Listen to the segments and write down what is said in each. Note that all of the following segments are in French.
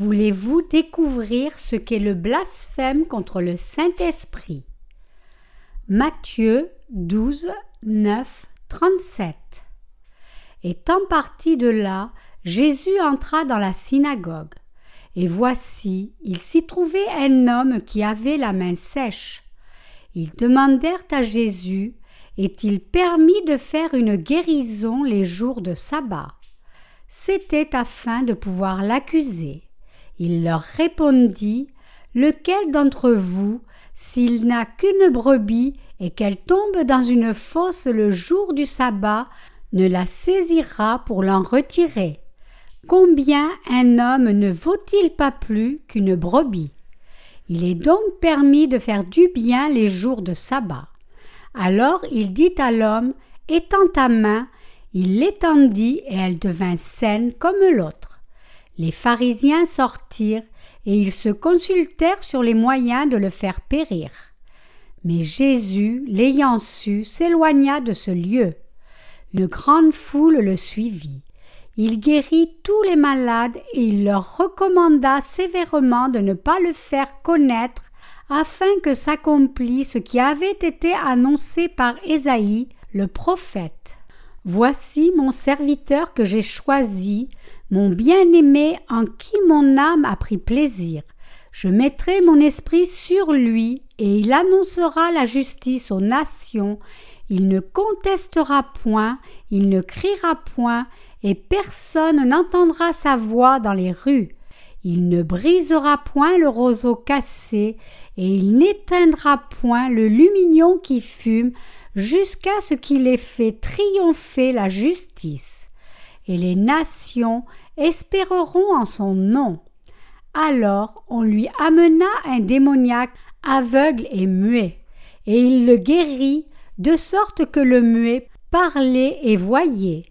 Voulez-vous découvrir ce qu'est le blasphème contre le Saint-Esprit? Matthieu 12, 9, 37 Étant parti de là, Jésus entra dans la synagogue. Et voici, il s'y trouvait un homme qui avait la main sèche. Ils demandèrent à Jésus Est-il permis de faire une guérison les jours de sabbat? C'était afin de pouvoir l'accuser. Il leur répondit Lequel d'entre vous, s'il n'a qu'une brebis et qu'elle tombe dans une fosse le jour du sabbat, ne la saisira pour l'en retirer? Combien un homme ne vaut-il pas plus qu'une brebis? Il est donc permis de faire du bien les jours de sabbat. Alors il dit à l'homme Étends ta main, il l'étendit et elle devint saine comme l'autre. Les pharisiens sortirent et ils se consultèrent sur les moyens de le faire périr. Mais Jésus, l'ayant su, s'éloigna de ce lieu. Une grande foule le suivit. Il guérit tous les malades et il leur recommanda sévèrement de ne pas le faire connaître afin que s'accomplisse ce qui avait été annoncé par Ésaïe, le prophète. Voici mon serviteur que j'ai choisi, mon bien-aimé en qui mon âme a pris plaisir. Je mettrai mon esprit sur lui, et il annoncera la justice aux nations. Il ne contestera point, il ne criera point, et personne n'entendra sa voix dans les rues. Il ne brisera point le roseau cassé, et il n'éteindra point le lumignon qui fume, jusqu'à ce qu'il ait fait triompher la justice. Et les nations espéreront en son nom. Alors on lui amena un démoniaque aveugle et muet, et il le guérit, de sorte que le muet parlait et voyait.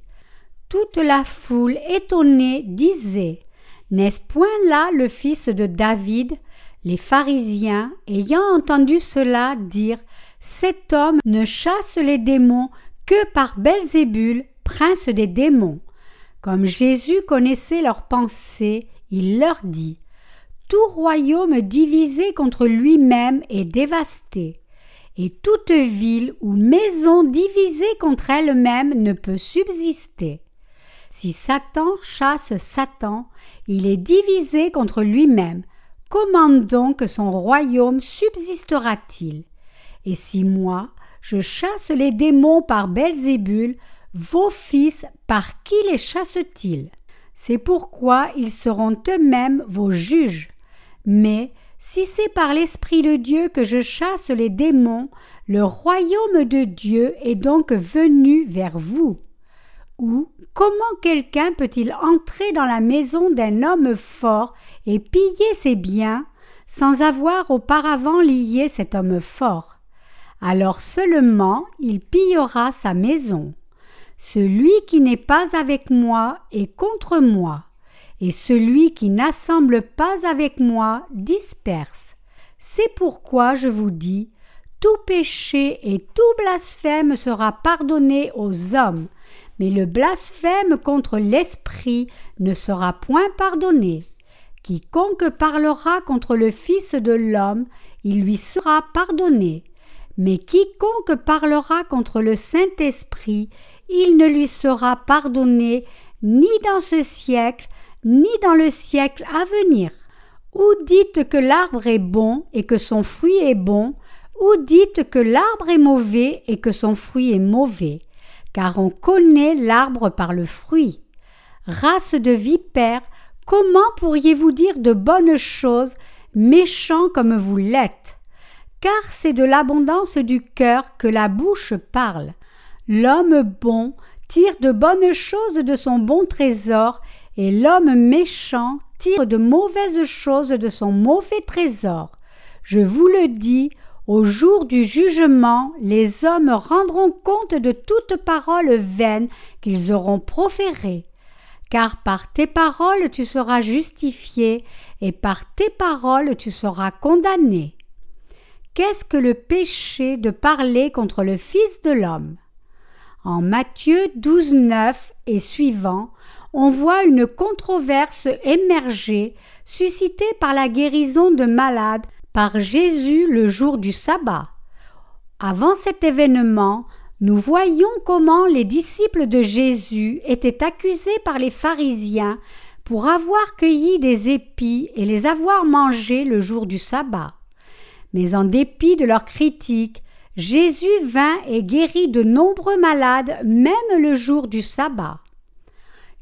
Toute la foule étonnée disait N'est-ce point là le fils de David? Les pharisiens, ayant entendu cela, dirent Cet homme ne chasse les démons que par Belzébul, prince des démons. Comme Jésus connaissait leurs pensées, il leur dit Tout royaume divisé contre lui-même est dévasté, et toute ville ou maison divisée contre elle-même ne peut subsister. Si Satan chasse Satan, il est divisé contre lui-même. Comment donc son royaume subsistera-t-il? Et si moi, je chasse les démons par Belzébul, vos fils, par qui les chassent-ils C'est pourquoi ils seront eux-mêmes vos juges. Mais si c'est par l'Esprit de Dieu que je chasse les démons, le royaume de Dieu est donc venu vers vous. Ou comment quelqu'un peut-il entrer dans la maison d'un homme fort et piller ses biens sans avoir auparavant lié cet homme fort? Alors seulement il pillera sa maison. Celui qui n'est pas avec moi est contre moi, et celui qui n'assemble pas avec moi disperse. C'est pourquoi je vous dis, tout péché et tout blasphème sera pardonné aux hommes, mais le blasphème contre l'Esprit ne sera point pardonné. Quiconque parlera contre le Fils de l'homme, il lui sera pardonné. Mais quiconque parlera contre le Saint-Esprit, il ne lui sera pardonné ni dans ce siècle, ni dans le siècle à venir. Ou dites que l'arbre est bon et que son fruit est bon, ou dites que l'arbre est mauvais et que son fruit est mauvais car on connaît l'arbre par le fruit. Race de vipères, comment pourriez-vous dire de bonnes choses, méchants comme vous l'êtes? Car c'est de l'abondance du cœur que la bouche parle. L'homme bon tire de bonnes choses de son bon trésor, et l'homme méchant tire de mauvaises choses de son mauvais trésor. Je vous le dis, au jour du jugement, les hommes rendront compte de toute parole vaine qu'ils auront proférée. Car par tes paroles tu seras justifié, et par tes paroles tu seras condamné. Qu'est-ce que le péché de parler contre le Fils de l'homme? En Matthieu 12, 9 et suivant, on voit une controverse émerger, suscitée par la guérison de malades par Jésus le jour du sabbat. Avant cet événement, nous voyons comment les disciples de Jésus étaient accusés par les pharisiens pour avoir cueilli des épis et les avoir mangés le jour du sabbat. Mais en dépit de leurs critiques, Jésus vint et guérit de nombreux malades même le jour du sabbat.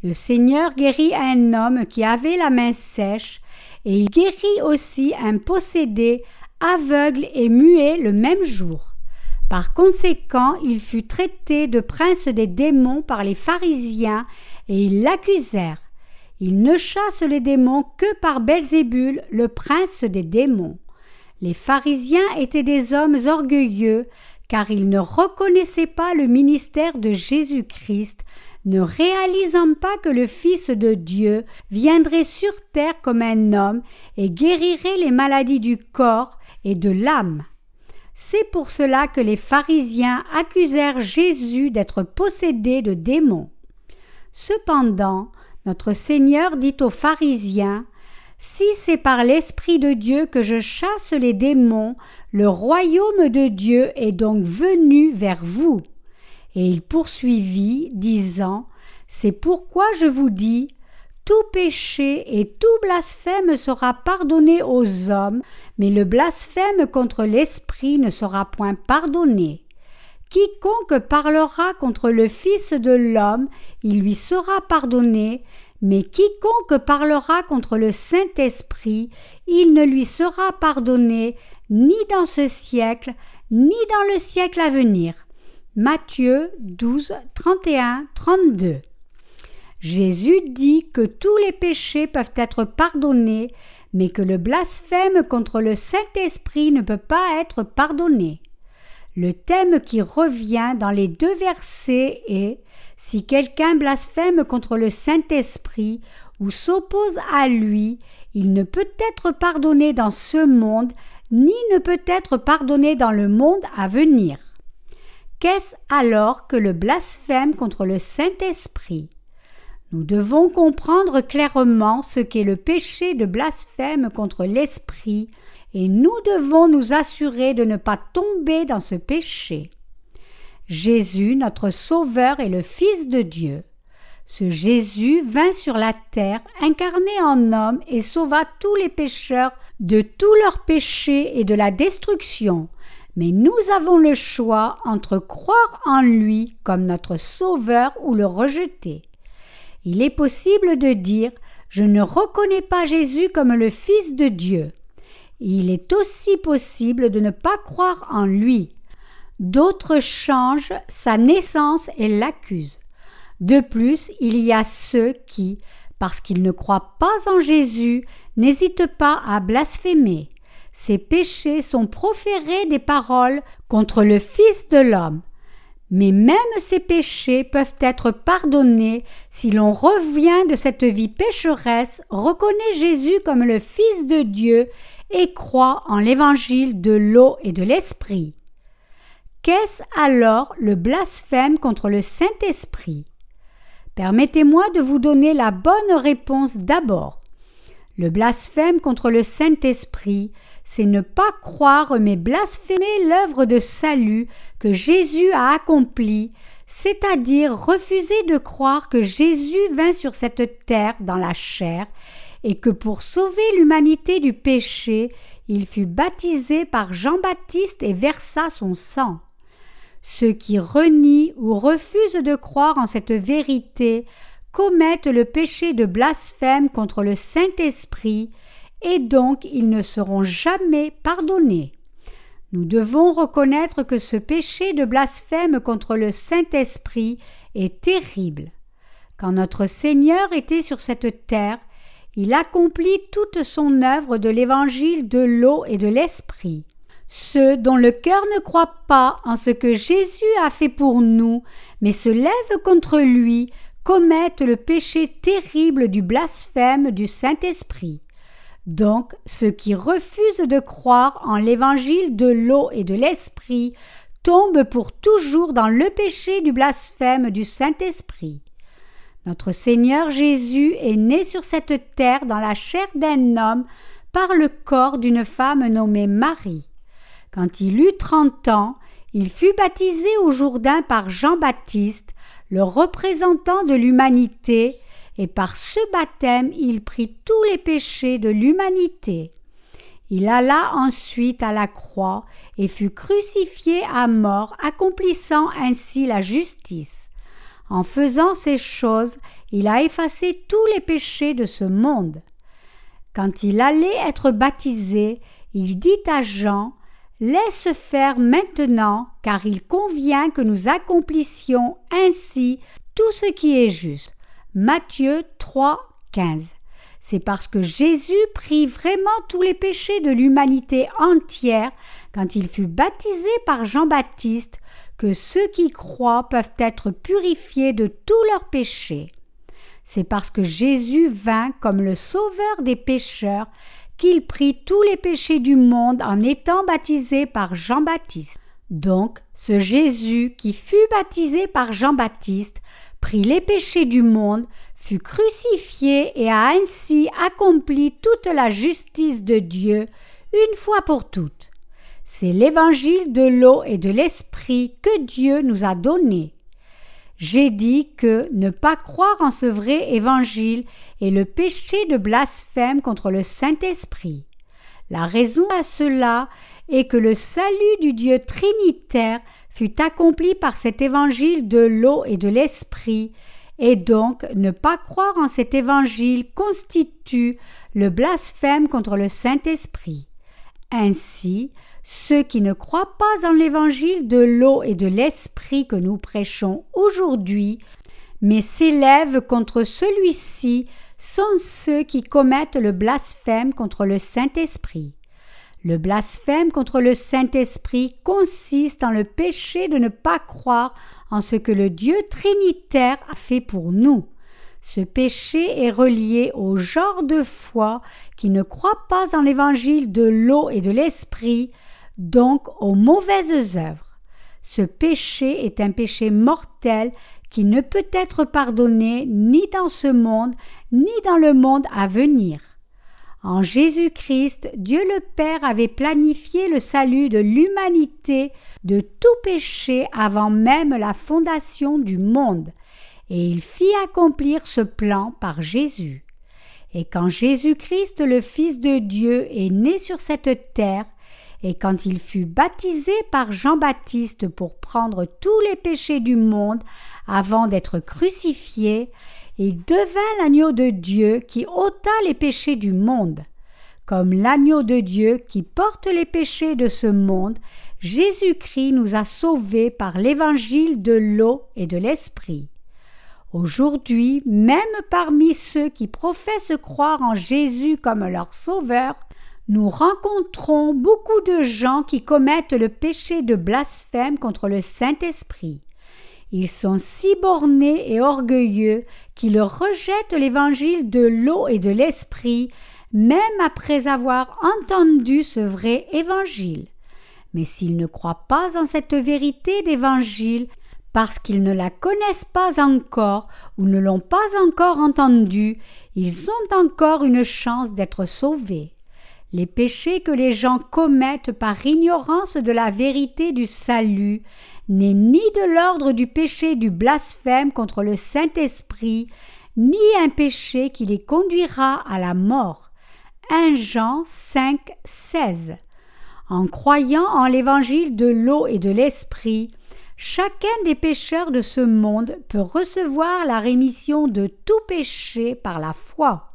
Le Seigneur guérit un homme qui avait la main sèche, et il guérit aussi un possédé, aveugle et muet le même jour. Par conséquent, il fut traité de prince des démons par les pharisiens, et ils l'accusèrent. Il ne chasse les démons que par Belzébul, le prince des démons. Les pharisiens étaient des hommes orgueilleux, car ils ne reconnaissaient pas le ministère de Jésus-Christ, ne réalisant pas que le Fils de Dieu viendrait sur terre comme un homme et guérirait les maladies du corps et de l'âme. C'est pour cela que les pharisiens accusèrent Jésus d'être possédé de démons. Cependant, notre Seigneur dit aux pharisiens Si c'est par l'Esprit de Dieu que je chasse les démons, le royaume de Dieu est donc venu vers vous. Et il poursuivit, disant C'est pourquoi je vous dis tout péché et tout blasphème sera pardonné aux hommes, mais le blasphème contre l'Esprit ne sera point pardonné. Quiconque parlera contre le Fils de l'homme, il lui sera pardonné, mais quiconque parlera contre le Saint-Esprit, il ne lui sera pardonné ni dans ce siècle, ni dans le siècle à venir. Matthieu 12, 31, 32. Jésus dit que tous les péchés peuvent être pardonnés, mais que le blasphème contre le Saint-Esprit ne peut pas être pardonné. Le thème qui revient dans les deux versets est Si quelqu'un blasphème contre le Saint-Esprit ou s'oppose à lui, il ne peut être pardonné dans ce monde, ni ne peut être pardonné dans le monde à venir. Qu'est-ce alors que le blasphème contre le Saint-Esprit? Nous devons comprendre clairement ce qu'est le péché de blasphème contre l'Esprit, et nous devons nous assurer de ne pas tomber dans ce péché. Jésus, notre Sauveur, est le Fils de Dieu. Ce Jésus vint sur la terre, incarné en homme, et sauva tous les pécheurs de tous leurs péchés et de la destruction. Mais nous avons le choix entre croire en lui comme notre Sauveur ou le rejeter. Il est possible de dire Je ne reconnais pas Jésus comme le Fils de Dieu. Il est aussi possible de ne pas croire en lui. D'autres changent sa naissance et l'accusent. De plus, il y a ceux qui, parce qu'ils ne croient pas en Jésus, n'hésitent pas à blasphémer. Ces péchés sont proférés des paroles contre le Fils de l'homme. Mais même ces péchés peuvent être pardonnés si l'on revient de cette vie pécheresse, reconnaît Jésus comme le Fils de Dieu et croit en l'évangile de l'eau et de l'esprit. Qu'est-ce alors le blasphème contre le Saint-Esprit? Permettez-moi de vous donner la bonne réponse d'abord. Le blasphème contre le Saint-Esprit, c'est ne pas croire mais blasphémer l'œuvre de salut que Jésus a accomplie, c'est-à-dire refuser de croire que Jésus vint sur cette terre dans la chair et que pour sauver l'humanité du péché, il fut baptisé par Jean-Baptiste et versa son sang. Ceux qui renient ou refusent de croire en cette vérité commettent le péché de blasphème contre le Saint-Esprit, et donc ils ne seront jamais pardonnés. Nous devons reconnaître que ce péché de blasphème contre le Saint-Esprit est terrible. Quand notre Seigneur était sur cette terre, il accomplit toute son œuvre de l'évangile de l'eau et de l'esprit. Ceux dont le cœur ne croit pas en ce que Jésus a fait pour nous, mais se lèvent contre lui, commettent le péché terrible du blasphème du Saint-Esprit. Donc, ceux qui refusent de croire en l'évangile de l'eau et de l'esprit tombent pour toujours dans le péché du blasphème du Saint-Esprit. Notre Seigneur Jésus est né sur cette terre dans la chair d'un homme par le corps d'une femme nommée Marie. Quand il eut trente ans, il fut baptisé au Jourdain par Jean-Baptiste, le représentant de l'humanité, et par ce baptême il prit tous les péchés de l'humanité. Il alla ensuite à la croix et fut crucifié à mort, accomplissant ainsi la justice. En faisant ces choses, il a effacé tous les péchés de ce monde. Quand il allait être baptisé, il dit à Jean Laisse faire maintenant, car il convient que nous accomplissions ainsi tout ce qui est juste. Matthieu 3, 15. C'est parce que Jésus prit vraiment tous les péchés de l'humanité entière quand il fut baptisé par Jean-Baptiste que ceux qui croient peuvent être purifiés de tous leurs péchés. C'est parce que Jésus vint comme le sauveur des pécheurs qu'il prit tous les péchés du monde en étant baptisé par Jean-Baptiste. Donc, ce Jésus qui fut baptisé par Jean-Baptiste prit les péchés du monde, fut crucifié et a ainsi accompli toute la justice de Dieu une fois pour toutes. C'est l'évangile de l'eau et de l'esprit que Dieu nous a donné. J'ai dit que ne pas croire en ce vrai évangile est le péché de blasphème contre le Saint-Esprit. La raison à cela est que le salut du Dieu trinitaire fut accompli par cet évangile de l'eau et de l'esprit, et donc ne pas croire en cet évangile constitue le blasphème contre le Saint-Esprit. Ainsi, ceux qui ne croient pas en l'évangile de l'eau et de l'esprit que nous prêchons aujourd'hui, mais s'élèvent contre celui-ci, sont ceux qui commettent le blasphème contre le Saint-Esprit. Le blasphème contre le Saint-Esprit consiste en le péché de ne pas croire en ce que le Dieu trinitaire a fait pour nous. Ce péché est relié au genre de foi qui ne croit pas en l'évangile de l'eau et de l'esprit, donc aux mauvaises œuvres. Ce péché est un péché mortel qui ne peut être pardonné ni dans ce monde, ni dans le monde à venir. En Jésus-Christ, Dieu le Père avait planifié le salut de l'humanité de tout péché avant même la fondation du monde, et il fit accomplir ce plan par Jésus. Et quand Jésus-Christ, le Fils de Dieu, est né sur cette terre, et quand il fut baptisé par Jean-Baptiste pour prendre tous les péchés du monde avant d'être crucifié, il devint l'agneau de Dieu qui ôta les péchés du monde. Comme l'agneau de Dieu qui porte les péchés de ce monde, Jésus-Christ nous a sauvés par l'évangile de l'eau et de l'esprit. Aujourd'hui, même parmi ceux qui professent croire en Jésus comme leur sauveur, nous rencontrons beaucoup de gens qui commettent le péché de blasphème contre le Saint-Esprit. Ils sont si bornés et orgueilleux qu'ils rejettent l'évangile de l'eau et de l'esprit, même après avoir entendu ce vrai évangile. Mais s'ils ne croient pas en cette vérité d'évangile, parce qu'ils ne la connaissent pas encore ou ne l'ont pas encore entendue, ils ont encore une chance d'être sauvés. Les péchés que les gens commettent par ignorance de la vérité du salut n'est ni de l'ordre du péché du blasphème contre le Saint-Esprit, ni un péché qui les conduira à la mort. 1 Jean 5, 16. En croyant en l'évangile de l'eau et de l'esprit, chacun des pécheurs de ce monde peut recevoir la rémission de tout péché par la foi.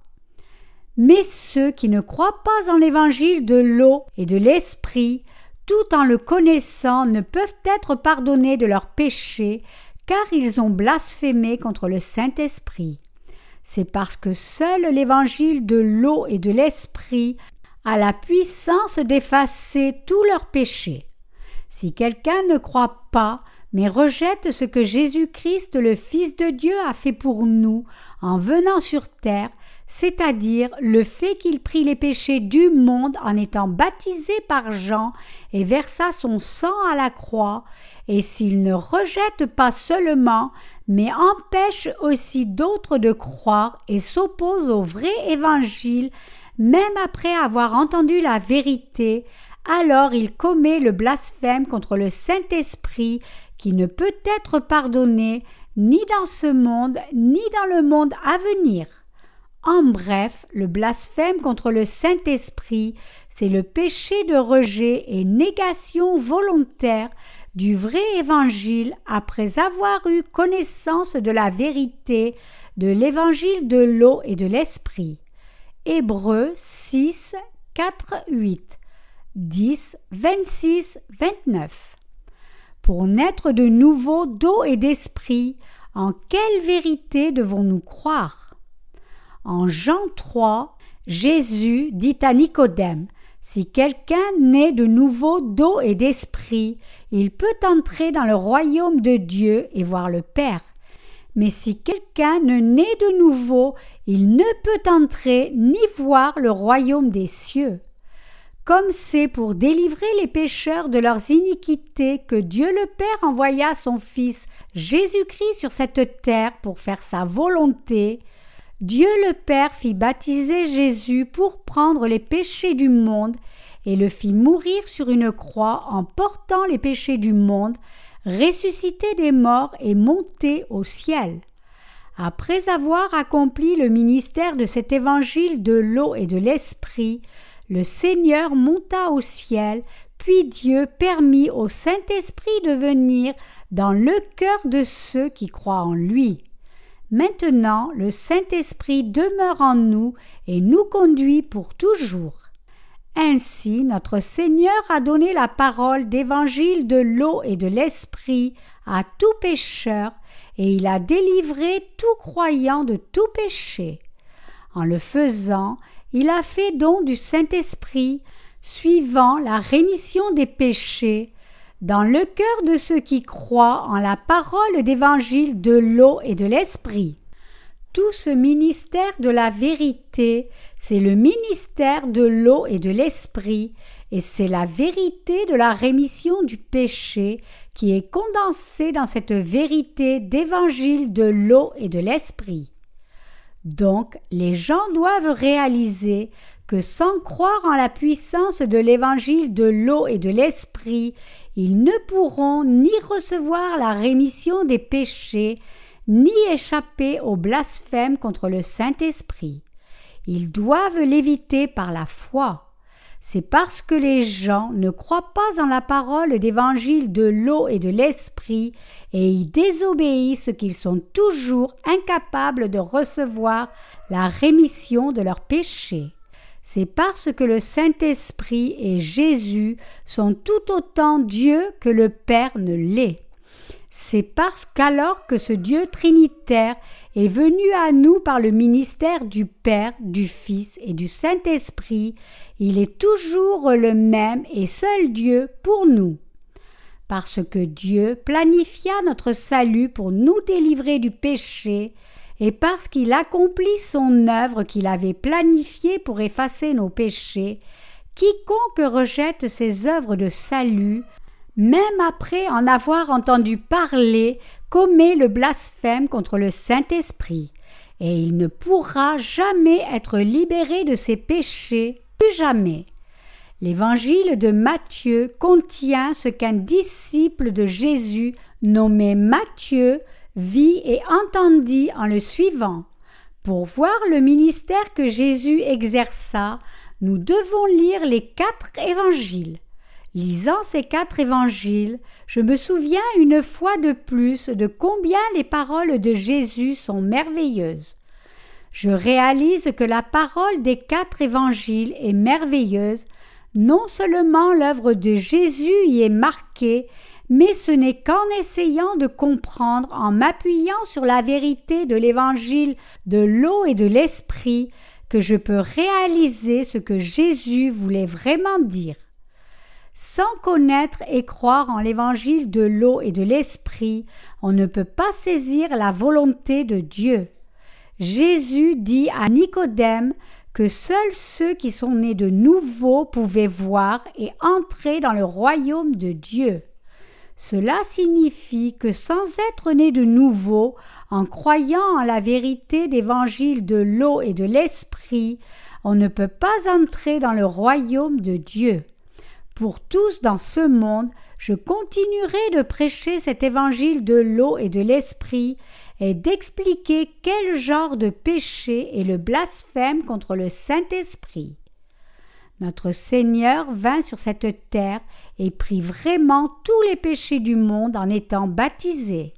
Mais ceux qui ne croient pas en l'évangile de l'eau et de l'esprit, tout en le connaissant, ne peuvent être pardonnés de leurs péchés, car ils ont blasphémé contre le Saint-Esprit. C'est parce que seul l'évangile de l'eau et de l'esprit a la puissance d'effacer tous leurs péchés. Si quelqu'un ne croit pas, mais rejette ce que Jésus-Christ, le Fils de Dieu, a fait pour nous en venant sur terre, c'est-à-dire le fait qu'il prit les péchés du monde en étant baptisé par Jean et versa son sang à la croix, et s'il ne rejette pas seulement, mais empêche aussi d'autres de croire et s'oppose au vrai évangile même après avoir entendu la vérité, alors il commet le blasphème contre le Saint-Esprit qui ne peut être pardonné ni dans ce monde ni dans le monde à venir. En bref, le blasphème contre le Saint-Esprit, c'est le péché de rejet et négation volontaire du vrai évangile après avoir eu connaissance de la vérité de l'évangile de l'eau et de l'esprit. Hébreux 6, 4, 8, 10, 26, 29. Pour naître de nouveau d'eau et d'esprit, en quelle vérité devons-nous croire? En Jean 3, Jésus dit à Nicodème Si quelqu'un naît de nouveau d'eau et d'esprit, il peut entrer dans le royaume de Dieu et voir le Père. Mais si quelqu'un ne naît de nouveau, il ne peut entrer ni voir le royaume des cieux comme c'est pour délivrer les pécheurs de leurs iniquités que Dieu le Père envoya son Fils Jésus-Christ sur cette terre pour faire sa volonté, Dieu le Père fit baptiser Jésus pour prendre les péchés du monde et le fit mourir sur une croix en portant les péchés du monde, ressusciter des morts et monter au ciel. Après avoir accompli le ministère de cet évangile de l'eau et de l'esprit, le Seigneur monta au ciel, puis Dieu permit au Saint-Esprit de venir dans le cœur de ceux qui croient en lui. Maintenant le Saint-Esprit demeure en nous et nous conduit pour toujours. Ainsi notre Seigneur a donné la parole d'évangile de l'eau et de l'Esprit à tout pécheur, et il a délivré tout croyant de tout péché. En le faisant, il a fait don du Saint-Esprit, suivant la rémission des péchés, dans le cœur de ceux qui croient en la parole d'évangile de l'eau et de l'Esprit. Tout ce ministère de la vérité, c'est le ministère de l'eau et de l'Esprit, et c'est la vérité de la rémission du péché qui est condensée dans cette vérité d'évangile de l'eau et de l'Esprit. Donc les gens doivent réaliser que sans croire en la puissance de l'évangile de l'eau et de l'esprit, ils ne pourront ni recevoir la rémission des péchés, ni échapper au blasphème contre le Saint-Esprit. Ils doivent l'éviter par la foi c'est parce que les gens ne croient pas en la parole d'évangile de l'eau et de l'esprit et y désobéissent qu'ils sont toujours incapables de recevoir la rémission de leurs péchés. C'est parce que le Saint-Esprit et Jésus sont tout autant Dieu que le Père ne l'est. C'est parce qu'alors que ce Dieu trinitaire est venu à nous par le ministère du Père, du Fils et du Saint-Esprit, il est toujours le même et seul Dieu pour nous. Parce que Dieu planifia notre salut pour nous délivrer du péché, et parce qu'il accomplit son œuvre qu'il avait planifiée pour effacer nos péchés, quiconque rejette ses œuvres de salut même après en avoir entendu parler, commet le blasphème contre le Saint-Esprit, et il ne pourra jamais être libéré de ses péchés, plus jamais. L'évangile de Matthieu contient ce qu'un disciple de Jésus nommé Matthieu vit et entendit en le suivant. Pour voir le ministère que Jésus exerça, nous devons lire les quatre évangiles. Lisant ces quatre évangiles, je me souviens une fois de plus de combien les paroles de Jésus sont merveilleuses. Je réalise que la parole des quatre évangiles est merveilleuse, non seulement l'œuvre de Jésus y est marquée, mais ce n'est qu'en essayant de comprendre, en m'appuyant sur la vérité de l'évangile de l'eau et de l'esprit, que je peux réaliser ce que Jésus voulait vraiment dire. Sans connaître et croire en l'évangile de l'eau et de l'esprit, on ne peut pas saisir la volonté de Dieu. Jésus dit à Nicodème que seuls ceux qui sont nés de nouveau pouvaient voir et entrer dans le royaume de Dieu. Cela signifie que sans être né de nouveau, en croyant en la vérité d'évangile de l'eau et de l'esprit, on ne peut pas entrer dans le royaume de Dieu. Pour tous dans ce monde, je continuerai de prêcher cet évangile de l'eau et de l'esprit et d'expliquer quel genre de péché est le blasphème contre le Saint-Esprit. Notre Seigneur vint sur cette terre et prit vraiment tous les péchés du monde en étant baptisé.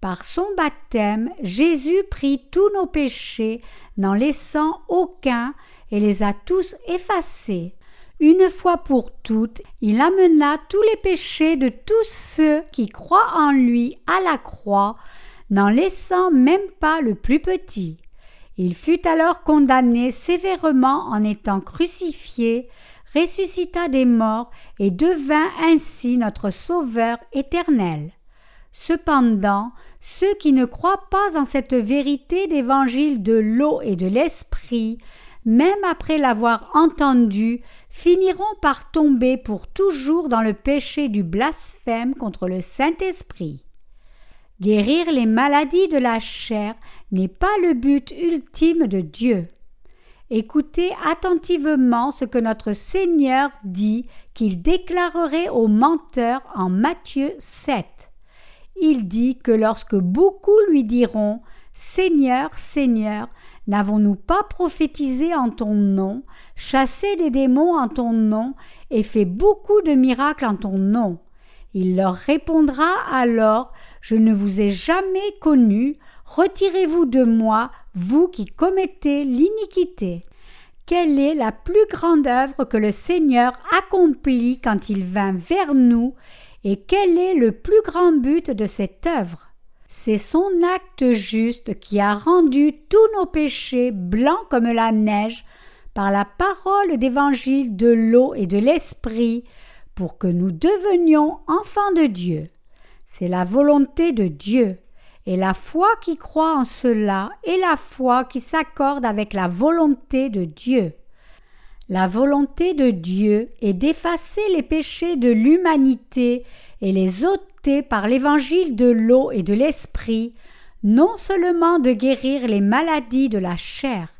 Par son baptême, Jésus prit tous nos péchés, n'en laissant aucun, et les a tous effacés. Une fois pour toutes, il amena tous les péchés de tous ceux qui croient en lui à la croix, n'en laissant même pas le plus petit. Il fut alors condamné sévèrement en étant crucifié, ressuscita des morts et devint ainsi notre Sauveur éternel. Cependant, ceux qui ne croient pas en cette vérité d'évangile de l'eau et de l'esprit, même après l'avoir entendu, finiront par tomber pour toujours dans le péché du blasphème contre le Saint-Esprit. Guérir les maladies de la chair n'est pas le but ultime de Dieu. Écoutez attentivement ce que notre Seigneur dit qu'il déclarerait aux menteurs en Matthieu 7. Il dit que lorsque beaucoup lui diront Seigneur, Seigneur, n'avons-nous pas prophétisé en ton nom, chassé des démons en ton nom et fait beaucoup de miracles en ton nom? Il leur répondra alors je ne vous ai jamais connu, retirez-vous de moi, vous qui commettez l'iniquité. Quelle est la plus grande œuvre que le Seigneur accomplit quand il vint vers nous, et quel est le plus grand but de cette œuvre? C'est son acte juste qui a rendu tous nos péchés blancs comme la neige par la parole d'évangile de l'eau et de l'esprit pour que nous devenions enfants de Dieu. C'est la volonté de Dieu, et la foi qui croit en cela est la foi qui s'accorde avec la volonté de Dieu. La volonté de Dieu est d'effacer les péchés de l'humanité et les ôter par l'évangile de l'eau et de l'esprit, non seulement de guérir les maladies de la chair.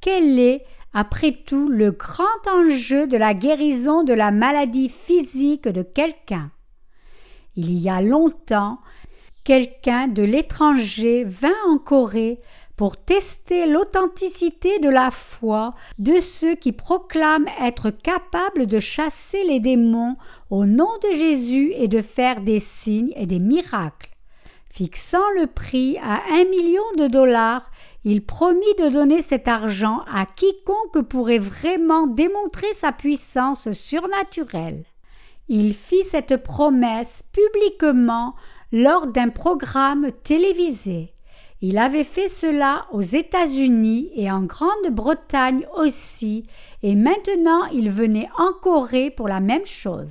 Quel est, après tout, le grand enjeu de la guérison de la maladie physique de quelqu'un? Il y a longtemps, quelqu'un de l'étranger vint en Corée pour tester l'authenticité de la foi de ceux qui proclament être capables de chasser les démons au nom de Jésus et de faire des signes et des miracles. Fixant le prix à un million de dollars, il promit de donner cet argent à quiconque pourrait vraiment démontrer sa puissance surnaturelle. Il fit cette promesse publiquement lors d'un programme télévisé. Il avait fait cela aux États-Unis et en Grande-Bretagne aussi, et maintenant il venait en Corée pour la même chose.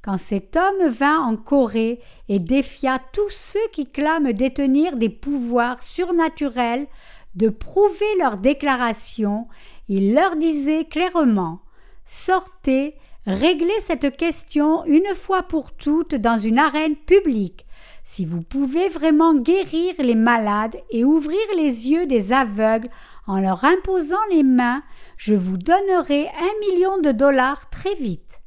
Quand cet homme vint en Corée et défia tous ceux qui clament détenir des pouvoirs surnaturels de prouver leurs déclarations, il leur disait clairement Sortez, Réglez cette question une fois pour toutes dans une arène publique. Si vous pouvez vraiment guérir les malades et ouvrir les yeux des aveugles en leur imposant les mains, je vous donnerai un million de dollars très vite.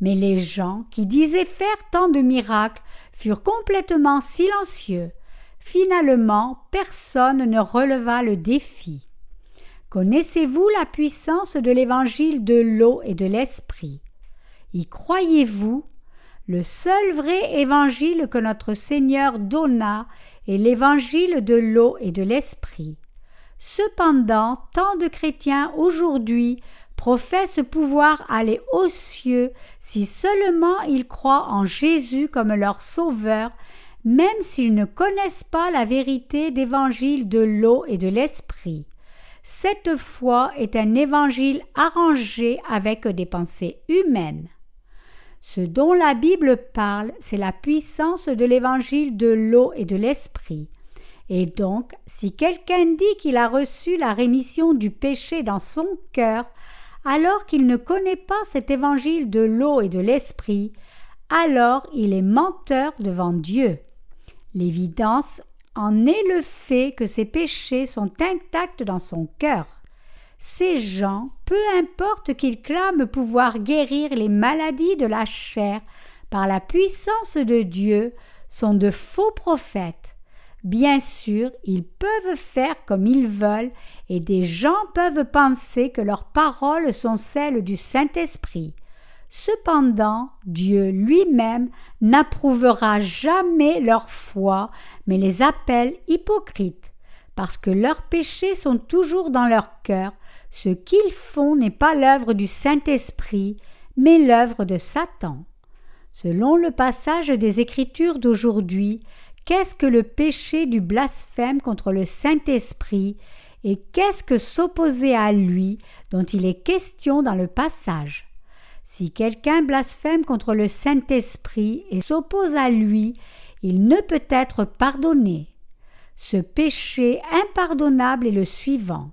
Mais les gens qui disaient faire tant de miracles furent complètement silencieux. Finalement, personne ne releva le défi. Connaissez-vous la puissance de l'évangile de l'eau et de l'esprit? Y croyez-vous? Le seul vrai évangile que notre Seigneur donna est l'évangile de l'eau et de l'esprit. Cependant, tant de chrétiens aujourd'hui professent pouvoir aller aux cieux si seulement ils croient en Jésus comme leur Sauveur, même s'ils ne connaissent pas la vérité d'évangile de l'eau et de l'esprit. Cette foi est un évangile arrangé avec des pensées humaines. Ce dont la Bible parle, c'est la puissance de l'évangile de l'eau et de l'esprit. Et donc, si quelqu'un dit qu'il a reçu la rémission du péché dans son cœur, alors qu'il ne connaît pas cet évangile de l'eau et de l'esprit, alors il est menteur devant Dieu. L'évidence en est le fait que ses péchés sont intacts dans son cœur. Ces gens, peu importe qu'ils clament pouvoir guérir les maladies de la chair par la puissance de Dieu, sont de faux prophètes. Bien sûr, ils peuvent faire comme ils veulent, et des gens peuvent penser que leurs paroles sont celles du Saint-Esprit. Cependant, Dieu lui-même n'approuvera jamais leur foi, mais les appelle hypocrites, parce que leurs péchés sont toujours dans leur cœur. Ce qu'ils font n'est pas l'œuvre du Saint-Esprit, mais l'œuvre de Satan. Selon le passage des Écritures d'aujourd'hui, qu'est-ce que le péché du blasphème contre le Saint-Esprit et qu'est-ce que s'opposer à lui dont il est question dans le passage? Si quelqu'un blasphème contre le Saint-Esprit et s'oppose à lui, il ne peut être pardonné. Ce péché impardonnable est le suivant.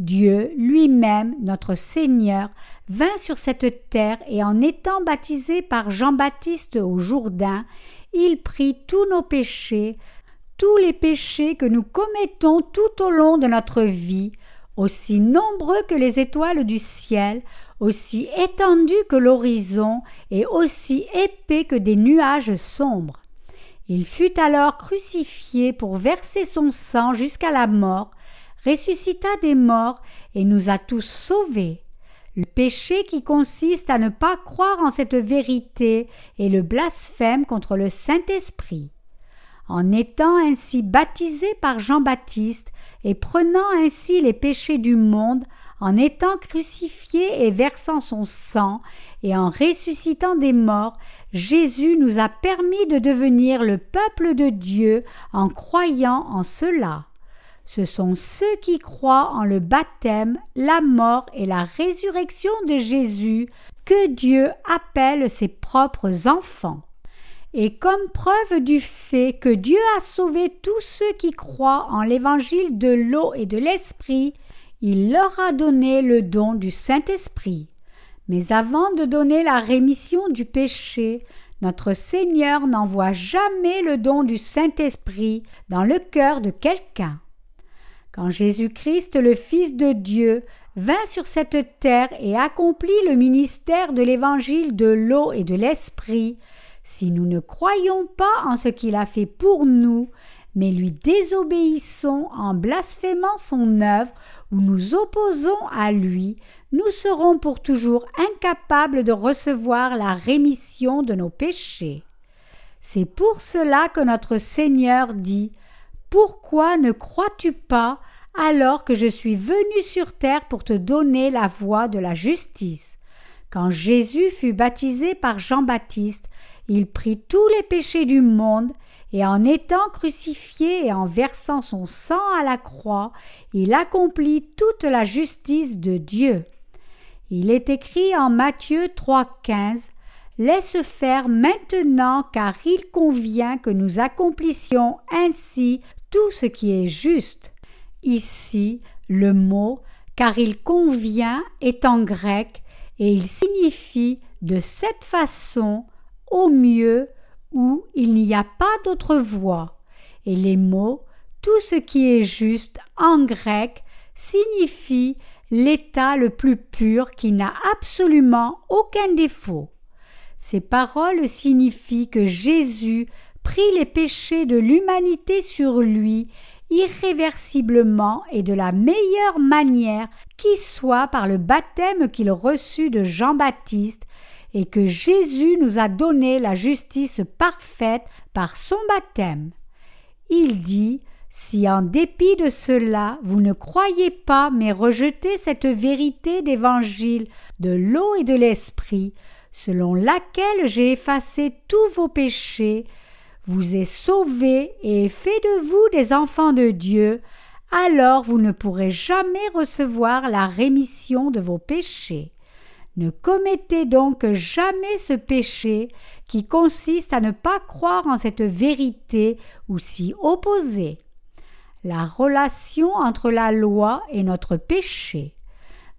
Dieu lui-même, notre Seigneur, vint sur cette terre et en étant baptisé par Jean-Baptiste au Jourdain, il prit tous nos péchés, tous les péchés que nous commettons tout au long de notre vie, aussi nombreux que les étoiles du ciel, aussi étendus que l'horizon et aussi épais que des nuages sombres. Il fut alors crucifié pour verser son sang jusqu'à la mort, ressuscita des morts et nous a tous sauvés. Le péché qui consiste à ne pas croire en cette vérité est le blasphème contre le Saint-Esprit. En étant ainsi baptisé par Jean-Baptiste et prenant ainsi les péchés du monde, en étant crucifié et versant son sang, et en ressuscitant des morts, Jésus nous a permis de devenir le peuple de Dieu en croyant en cela ce sont ceux qui croient en le baptême, la mort et la résurrection de Jésus que Dieu appelle ses propres enfants. Et comme preuve du fait que Dieu a sauvé tous ceux qui croient en l'évangile de l'eau et de l'esprit, il leur a donné le don du Saint-Esprit. Mais avant de donner la rémission du péché, notre Seigneur n'envoie jamais le don du Saint-Esprit dans le cœur de quelqu'un. Quand Jésus-Christ, le Fils de Dieu, vint sur cette terre et accomplit le ministère de l'évangile de l'eau et de l'esprit, si nous ne croyons pas en ce qu'il a fait pour nous, mais lui désobéissons en blasphémant son œuvre ou nous opposons à lui, nous serons pour toujours incapables de recevoir la rémission de nos péchés. C'est pour cela que notre Seigneur dit pourquoi ne crois-tu pas alors que je suis venu sur terre pour te donner la voie de la justice? Quand Jésus fut baptisé par Jean-Baptiste, il prit tous les péchés du monde, et en étant crucifié et en versant son sang à la croix, il accomplit toute la justice de Dieu. Il est écrit en Matthieu 3,15 Laisse faire maintenant, car il convient que nous accomplissions ainsi tout ce qui est juste. Ici, le mot car il convient est en grec et il signifie de cette façon, au mieux, où il n'y a pas d'autre voie. Et les mots tout ce qui est juste en grec signifie l'état le plus pur qui n'a absolument aucun défaut. Ces paroles signifient que Jésus prit les péchés de l'humanité sur lui irréversiblement et de la meilleure manière qui soit par le baptême qu'il reçut de Jean-Baptiste, et que Jésus nous a donné la justice parfaite par son baptême. Il dit Si en dépit de cela vous ne croyez pas mais rejetez cette vérité d'évangile de l'eau et de l'esprit, selon laquelle j'ai effacé tous vos péchés, vous est sauvé et fait de vous des enfants de Dieu, alors vous ne pourrez jamais recevoir la rémission de vos péchés. Ne commettez donc jamais ce péché qui consiste à ne pas croire en cette vérité ou s'y opposer. La relation entre la loi et notre péché.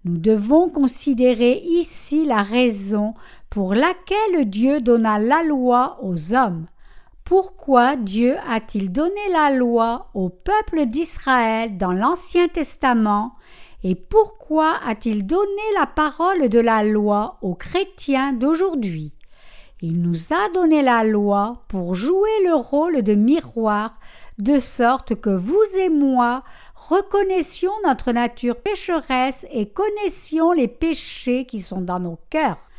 Nous devons considérer ici la raison pour laquelle Dieu donna la loi aux hommes. Pourquoi Dieu a-t-il donné la loi au peuple d'Israël dans l'Ancien Testament et pourquoi a-t-il donné la parole de la loi aux chrétiens d'aujourd'hui? Il nous a donné la loi pour jouer le rôle de miroir, de sorte que vous et moi reconnaissions notre nature pécheresse et connaissions les péchés qui sont dans nos cœurs.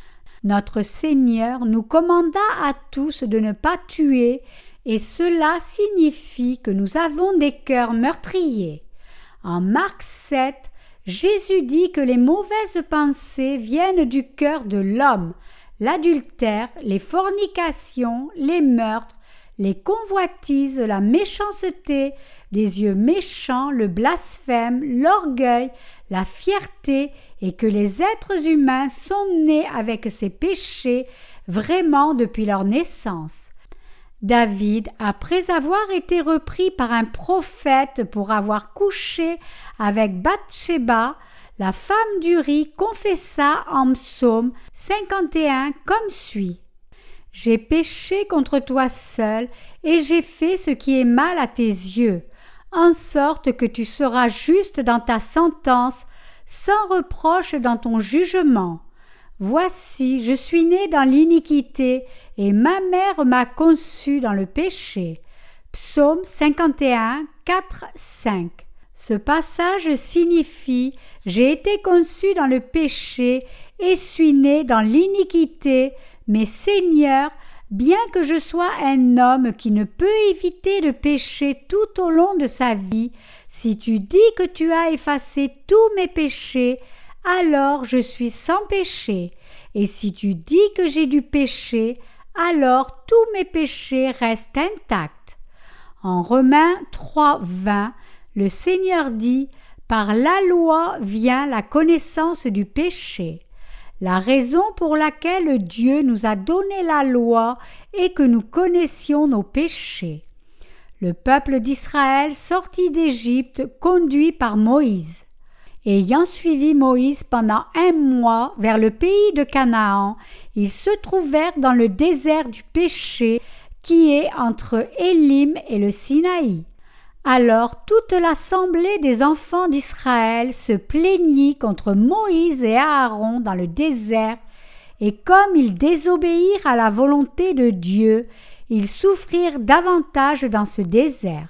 Notre Seigneur nous commanda à tous de ne pas tuer, et cela signifie que nous avons des cœurs meurtriers. En Marc 7, Jésus dit que les mauvaises pensées viennent du cœur de l'homme, l'adultère, les fornications, les meurtres, les convoitises, la méchanceté, les yeux méchants, le blasphème, l'orgueil, la fierté, et que les êtres humains sont nés avec ces péchés vraiment depuis leur naissance. David, après avoir été repris par un prophète pour avoir couché avec Bathsheba, la femme d'Uri confessa en psaume 51 comme suit. J'ai péché contre toi seul, et j'ai fait ce qui est mal à tes yeux, en sorte que tu seras juste dans ta sentence, sans reproche dans ton jugement. Voici, je suis né dans l'iniquité, et ma mère m'a conçu dans le péché. Psaume 51, 4, 5. Ce passage signifie J'ai été conçu dans le péché et suis né dans l'iniquité, mais Seigneur, bien que je sois un homme qui ne peut éviter de pécher tout au long de sa vie, si tu dis que tu as effacé tous mes péchés, alors je suis sans péché, et si tu dis que j'ai du péché, alors tous mes péchés restent intacts. En Romains 3, 20, le Seigneur dit Par la loi vient la connaissance du péché. La raison pour laquelle Dieu nous a donné la loi est que nous connaissions nos péchés. Le peuple d'Israël sortit d'Égypte conduit par Moïse. Ayant suivi Moïse pendant un mois vers le pays de Canaan, ils se trouvèrent dans le désert du péché qui est entre Élim et le Sinaï. Alors toute l'assemblée des enfants d'Israël se plaignit contre Moïse et Aaron dans le désert, et comme ils désobéirent à la volonté de Dieu, ils souffrirent davantage dans ce désert.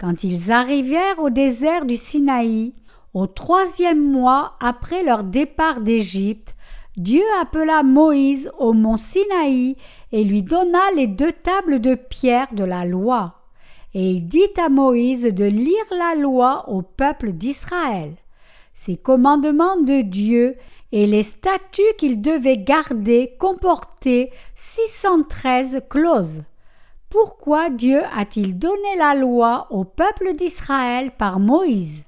Quand ils arrivèrent au désert du Sinaï, au troisième mois après leur départ d'Égypte, Dieu appela Moïse au mont Sinaï et lui donna les deux tables de pierre de la loi et dit à Moïse de lire la loi au peuple d'Israël, ces commandements de Dieu et les statuts qu'il devait garder comportaient 613 clauses. Pourquoi Dieu a-t-il donné la loi au peuple d'Israël par Moïse?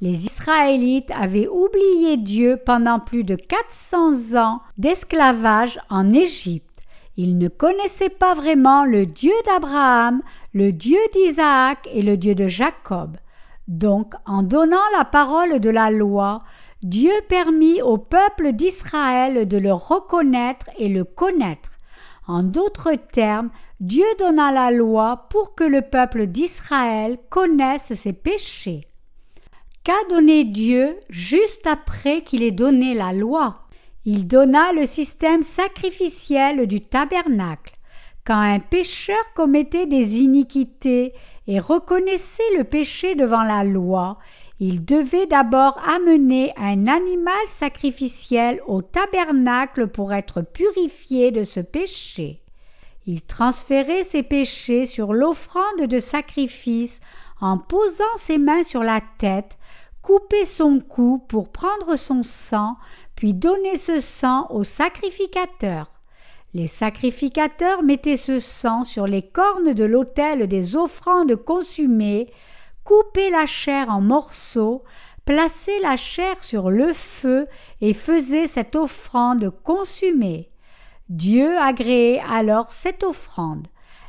Les Israélites avaient oublié Dieu pendant plus de 400 ans d'esclavage en Égypte. Ils ne connaissaient pas vraiment le Dieu d'Abraham, le Dieu d'Isaac et le Dieu de Jacob. Donc, en donnant la parole de la loi, Dieu permit au peuple d'Israël de le reconnaître et le connaître. En d'autres termes, Dieu donna la loi pour que le peuple d'Israël connaisse ses péchés. Qu'a donné Dieu juste après qu'il ait donné la loi? Il donna le système sacrificiel du tabernacle. Quand un pécheur commettait des iniquités et reconnaissait le péché devant la loi, il devait d'abord amener un animal sacrificiel au tabernacle pour être purifié de ce péché. Il transférait ses péchés sur l'offrande de sacrifice en posant ses mains sur la tête, coupait son cou pour prendre son sang, puis donner ce sang aux sacrificateurs. Les sacrificateurs mettaient ce sang sur les cornes de l'autel des offrandes consumées, coupaient la chair en morceaux, plaçaient la chair sur le feu et faisaient cette offrande consumée. Dieu agréait alors cette offrande.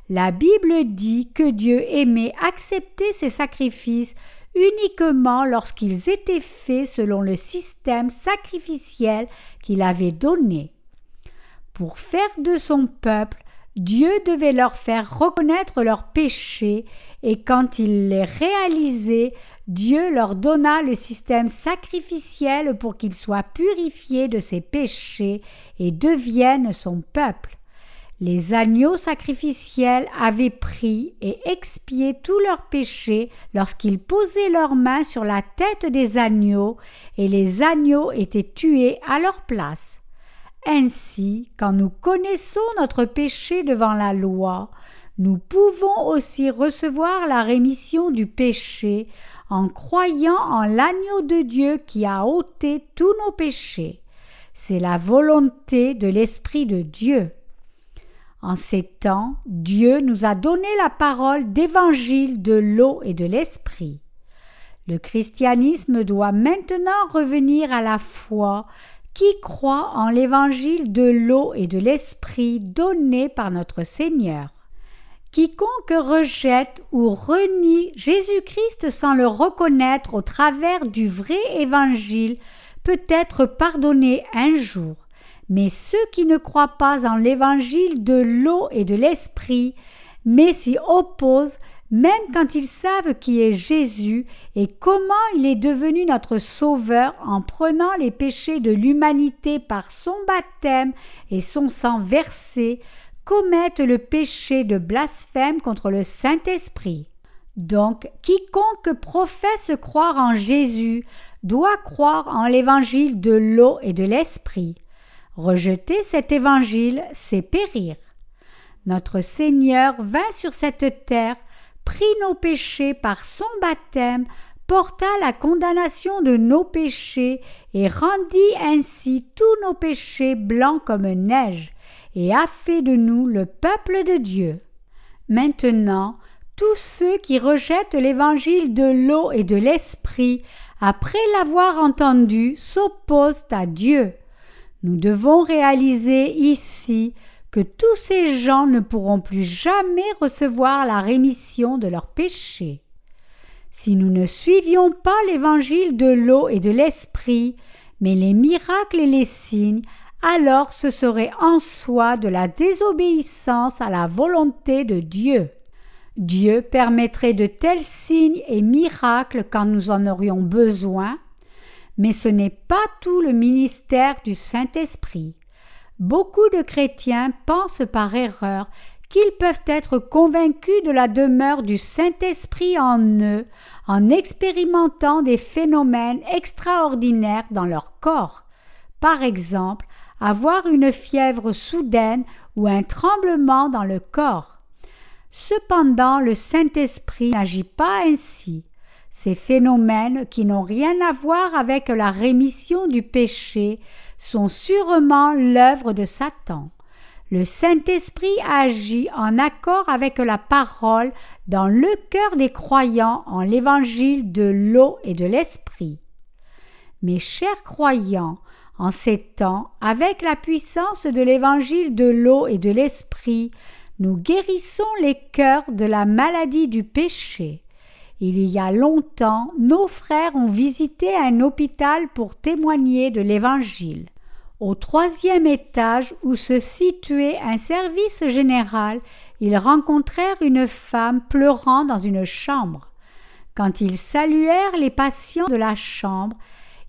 La Bible dit que Dieu aimait accepter ces sacrifices uniquement lorsqu'ils étaient faits selon le système sacrificiel qu'il avait donné. Pour faire de son peuple, Dieu devait leur faire reconnaître leurs péchés, et quand il les réalisait, Dieu leur donna le système sacrificiel pour qu'ils soient purifiés de ses péchés et deviennent son peuple. Les agneaux sacrificiels avaient pris et expié tous leurs péchés lorsqu'ils posaient leurs mains sur la tête des agneaux, et les agneaux étaient tués à leur place. Ainsi, quand nous connaissons notre péché devant la loi, nous pouvons aussi recevoir la rémission du péché en croyant en l'agneau de Dieu qui a ôté tous nos péchés. C'est la volonté de l'Esprit de Dieu. En ces temps, Dieu nous a donné la parole d'évangile de l'eau et de l'esprit. Le christianisme doit maintenant revenir à la foi qui croit en l'évangile de l'eau et de l'esprit donné par notre Seigneur. Quiconque rejette ou renie Jésus-Christ sans le reconnaître au travers du vrai évangile peut être pardonné un jour. Mais ceux qui ne croient pas en l'évangile de l'eau et de l'esprit, mais s'y opposent, même quand ils savent qui est Jésus et comment il est devenu notre Sauveur en prenant les péchés de l'humanité par son baptême et son sang versé, commettent le péché de blasphème contre le Saint-Esprit. Donc, quiconque professe croire en Jésus doit croire en l'évangile de l'eau et de l'esprit. Rejeter cet évangile, c'est périr. Notre Seigneur vint sur cette terre, prit nos péchés par son baptême, porta la condamnation de nos péchés et rendit ainsi tous nos péchés blancs comme neige, et a fait de nous le peuple de Dieu. Maintenant, tous ceux qui rejettent l'évangile de l'eau et de l'esprit, après l'avoir entendu, s'opposent à Dieu. Nous devons réaliser ici que tous ces gens ne pourront plus jamais recevoir la rémission de leurs péchés. Si nous ne suivions pas l'évangile de l'eau et de l'esprit, mais les miracles et les signes, alors ce serait en soi de la désobéissance à la volonté de Dieu. Dieu permettrait de tels signes et miracles quand nous en aurions besoin, mais ce n'est pas tout le ministère du Saint-Esprit. Beaucoup de chrétiens pensent par erreur qu'ils peuvent être convaincus de la demeure du Saint-Esprit en eux en expérimentant des phénomènes extraordinaires dans leur corps. Par exemple, avoir une fièvre soudaine ou un tremblement dans le corps. Cependant, le Saint-Esprit n'agit pas ainsi. Ces phénomènes qui n'ont rien à voir avec la rémission du péché sont sûrement l'œuvre de Satan. Le Saint-Esprit agit en accord avec la parole dans le cœur des croyants en l'évangile de l'eau et de l'esprit. Mes chers croyants, en ces temps, avec la puissance de l'évangile de l'eau et de l'esprit, nous guérissons les cœurs de la maladie du péché. Il y a longtemps, nos frères ont visité un hôpital pour témoigner de l'Évangile. Au troisième étage où se situait un service général, ils rencontrèrent une femme pleurant dans une chambre. Quand ils saluèrent les patients de la chambre,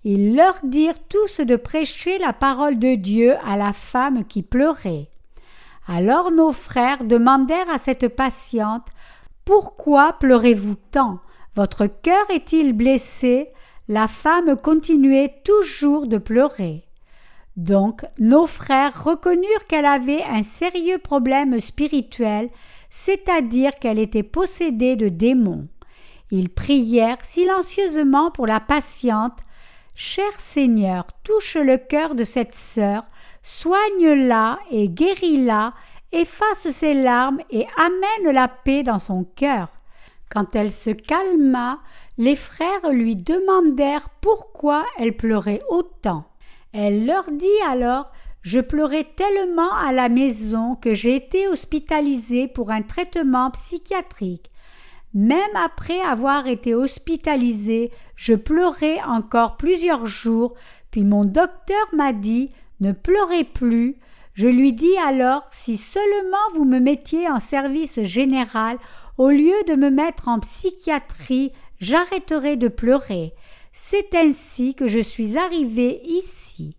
ils leur dirent tous de prêcher la parole de Dieu à la femme qui pleurait. Alors nos frères demandèrent à cette patiente pourquoi pleurez-vous tant? Votre cœur est-il blessé? La femme continuait toujours de pleurer. Donc nos frères reconnurent qu'elle avait un sérieux problème spirituel, c'est-à-dire qu'elle était possédée de démons. Ils prièrent silencieusement pour la patiente. Cher Seigneur, touche le cœur de cette sœur, soigne-la et guéris-la efface ses larmes et amène la paix dans son cœur. Quand elle se calma, les frères lui demandèrent pourquoi elle pleurait autant. Elle leur dit alors Je pleurais tellement à la maison que j'ai été hospitalisée pour un traitement psychiatrique. Même après avoir été hospitalisée, je pleurais encore plusieurs jours, puis mon docteur m'a dit Ne pleurez plus, Je lui dis alors si seulement vous me mettiez en service général au lieu de me mettre en psychiatrie, j'arrêterai de pleurer. C'est ainsi que je suis arrivé ici.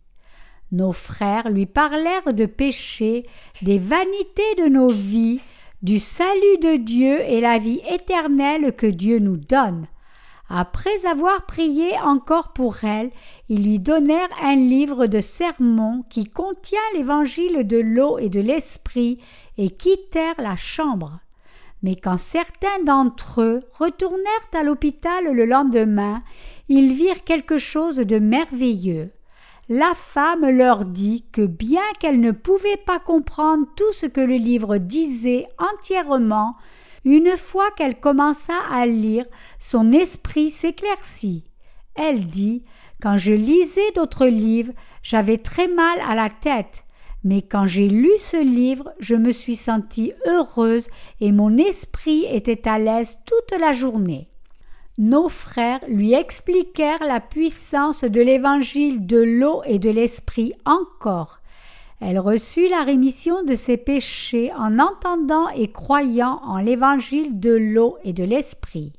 Nos frères lui parlèrent de péché, des vanités de nos vies, du salut de Dieu et la vie éternelle que Dieu nous donne. Après avoir prié encore pour elle, ils lui donnèrent un livre de sermons qui contient l'évangile de l'eau et de l'esprit et quittèrent la chambre. Mais quand certains d'entre eux retournèrent à l'hôpital le lendemain, ils virent quelque chose de merveilleux. La femme leur dit que bien qu'elle ne pouvait pas comprendre tout ce que le livre disait entièrement, une fois qu'elle commença à lire, son esprit s'éclaircit. Elle dit Quand je lisais d'autres livres, j'avais très mal à la tête, mais quand j'ai lu ce livre, je me suis sentie heureuse et mon esprit était à l'aise toute la journée. Nos frères lui expliquèrent la puissance de l'évangile de l'eau et de l'esprit encore. Elle reçut la rémission de ses péchés en entendant et croyant en l'évangile de l'eau et de l'esprit.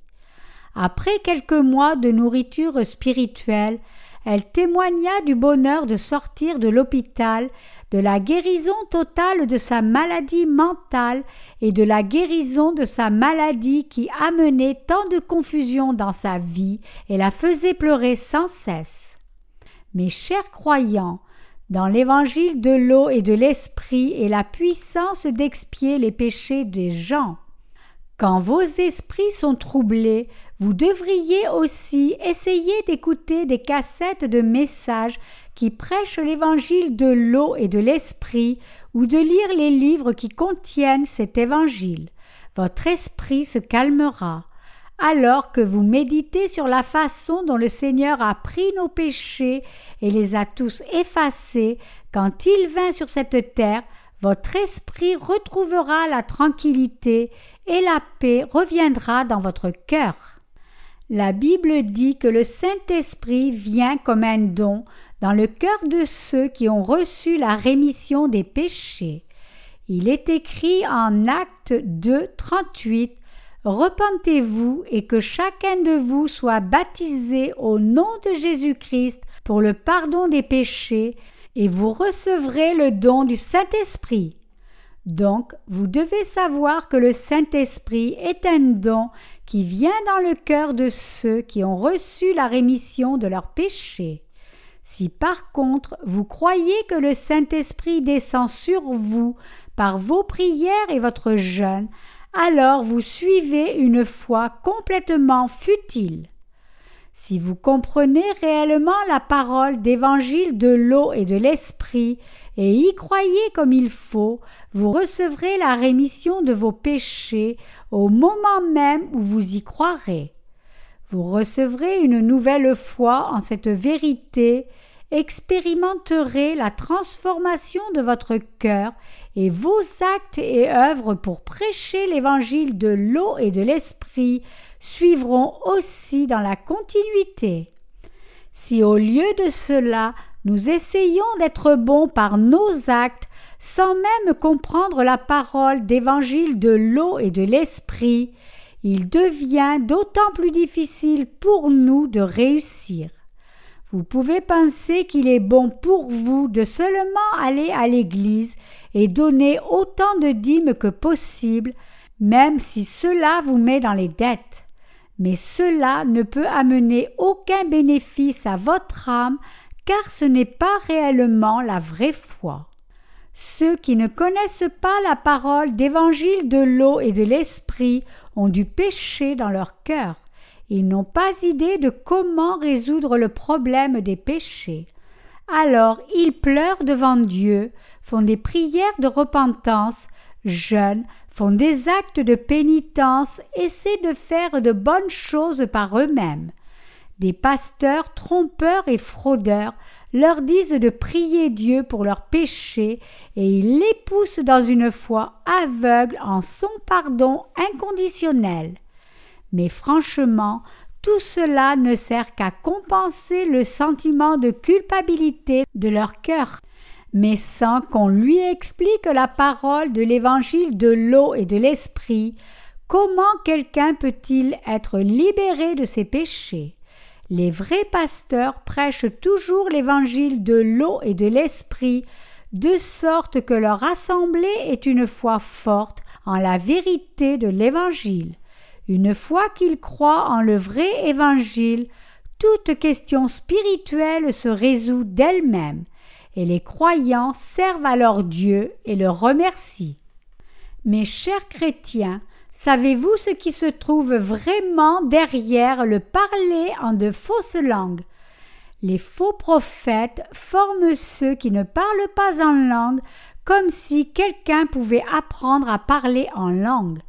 Après quelques mois de nourriture spirituelle, elle témoigna du bonheur de sortir de l'hôpital, de la guérison totale de sa maladie mentale et de la guérison de sa maladie qui amenait tant de confusion dans sa vie et la faisait pleurer sans cesse. Mes chers croyants, dans l'évangile de l'eau et de l'esprit et la puissance d'expier les péchés des gens. Quand vos esprits sont troublés, vous devriez aussi essayer d'écouter des cassettes de messages qui prêchent l'évangile de l'eau et de l'esprit ou de lire les livres qui contiennent cet évangile. Votre esprit se calmera alors que vous méditez sur la façon dont le Seigneur a pris nos péchés et les a tous effacés, quand il vint sur cette terre, votre esprit retrouvera la tranquillité et la paix reviendra dans votre cœur. La Bible dit que le Saint-Esprit vient comme un don dans le cœur de ceux qui ont reçu la rémission des péchés. Il est écrit en Acte 2, 38 Repentez-vous et que chacun de vous soit baptisé au nom de Jésus-Christ pour le pardon des péchés, et vous recevrez le don du Saint-Esprit. Donc, vous devez savoir que le Saint-Esprit est un don qui vient dans le cœur de ceux qui ont reçu la rémission de leurs péchés. Si par contre vous croyez que le Saint-Esprit descend sur vous par vos prières et votre jeûne, alors vous suivez une foi complètement futile. Si vous comprenez réellement la parole d'évangile de l'eau et de l'esprit et y croyez comme il faut, vous recevrez la rémission de vos péchés au moment même où vous y croirez. Vous recevrez une nouvelle foi en cette vérité expérimenterez la transformation de votre cœur et vos actes et œuvres pour prêcher l'évangile de l'eau et de l'esprit suivront aussi dans la continuité. Si au lieu de cela nous essayons d'être bons par nos actes sans même comprendre la parole d'évangile de l'eau et de l'esprit, il devient d'autant plus difficile pour nous de réussir. Vous pouvez penser qu'il est bon pour vous de seulement aller à l'église et donner autant de dîmes que possible, même si cela vous met dans les dettes. Mais cela ne peut amener aucun bénéfice à votre âme car ce n'est pas réellement la vraie foi. Ceux qui ne connaissent pas la parole d'évangile de l'eau et de l'esprit ont du péché dans leur cœur. Ils n'ont pas idée de comment résoudre le problème des péchés. Alors ils pleurent devant Dieu, font des prières de repentance, jeûnent, font des actes de pénitence, essaient de faire de bonnes choses par eux-mêmes. Des pasteurs trompeurs et fraudeurs leur disent de prier Dieu pour leurs péchés et ils les poussent dans une foi aveugle en son pardon inconditionnel. Mais franchement, tout cela ne sert qu'à compenser le sentiment de culpabilité de leur cœur. mais sans qu'on lui explique la parole de l'évangile de l'eau et de l'esprit, comment quelqu'un peut-il être libéré de ses péchés? Les vrais pasteurs prêchent toujours l'évangile de l'eau et de l'esprit, de sorte que leur assemblée est une foi forte en la vérité de l'Évangile. Une fois qu'ils croient en le vrai Évangile, toute question spirituelle se résout d'elle-même, et les croyants servent alors Dieu et le remercient. Mes chers chrétiens, savez-vous ce qui se trouve vraiment derrière le parler en de fausses langues? Les faux prophètes forment ceux qui ne parlent pas en langue comme si quelqu'un pouvait apprendre à parler en langue.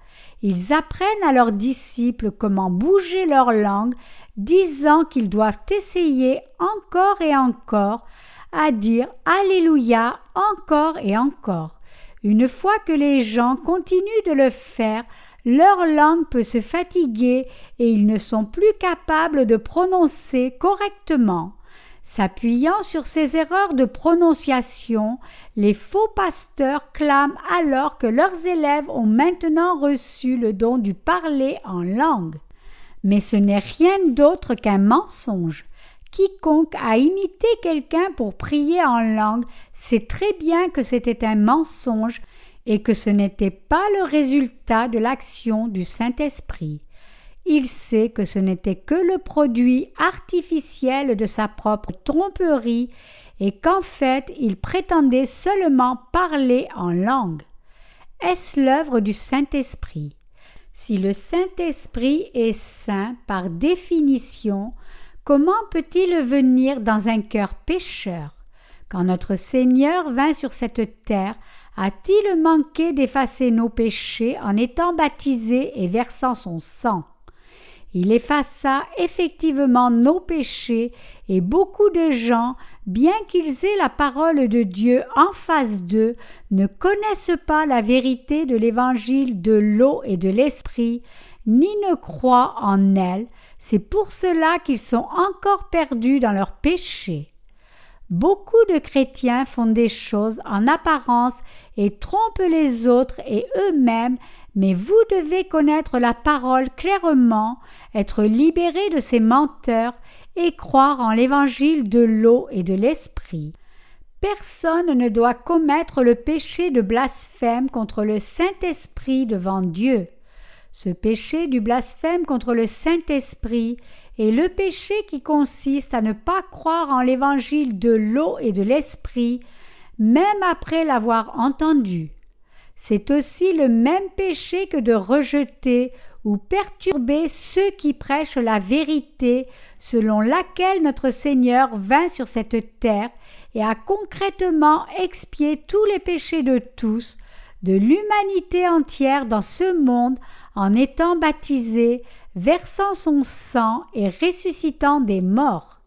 Ils apprennent à leurs disciples comment bouger leur langue, disant qu'ils doivent essayer encore et encore à dire Alléluia encore et encore. Une fois que les gens continuent de le faire, leur langue peut se fatiguer et ils ne sont plus capables de prononcer correctement. S'appuyant sur ces erreurs de prononciation, les faux pasteurs clament alors que leurs élèves ont maintenant reçu le don du parler en langue. Mais ce n'est rien d'autre qu'un mensonge. Quiconque a imité quelqu'un pour prier en langue sait très bien que c'était un mensonge et que ce n'était pas le résultat de l'action du Saint-Esprit il sait que ce n'était que le produit artificiel de sa propre tromperie et qu'en fait il prétendait seulement parler en langue. Est-ce l'œuvre du Saint-Esprit? Si le Saint-Esprit est saint par définition, comment peut-il venir dans un cœur pécheur? Quand notre Seigneur vint sur cette terre, a-t-il manqué d'effacer nos péchés en étant baptisé et versant son sang? Il effaça effectivement nos péchés et beaucoup de gens, bien qu'ils aient la parole de Dieu en face d'eux, ne connaissent pas la vérité de l'évangile de l'eau et de l'esprit, ni ne croient en elle. C'est pour cela qu'ils sont encore perdus dans leurs péchés. Beaucoup de chrétiens font des choses en apparence et trompent les autres et eux-mêmes, mais vous devez connaître la parole clairement, être libéré de ces menteurs et croire en l'évangile de l'eau et de l'esprit. Personne ne doit commettre le péché de blasphème contre le Saint-Esprit devant Dieu. Ce péché du blasphème contre le Saint-Esprit est le péché qui consiste à ne pas croire en l'évangile de l'eau et de l'esprit, même après l'avoir entendu. C'est aussi le même péché que de rejeter ou perturber ceux qui prêchent la vérité selon laquelle notre Seigneur vint sur cette terre et a concrètement expié tous les péchés de tous, de l'humanité entière dans ce monde en étant baptisé, versant son sang et ressuscitant des morts.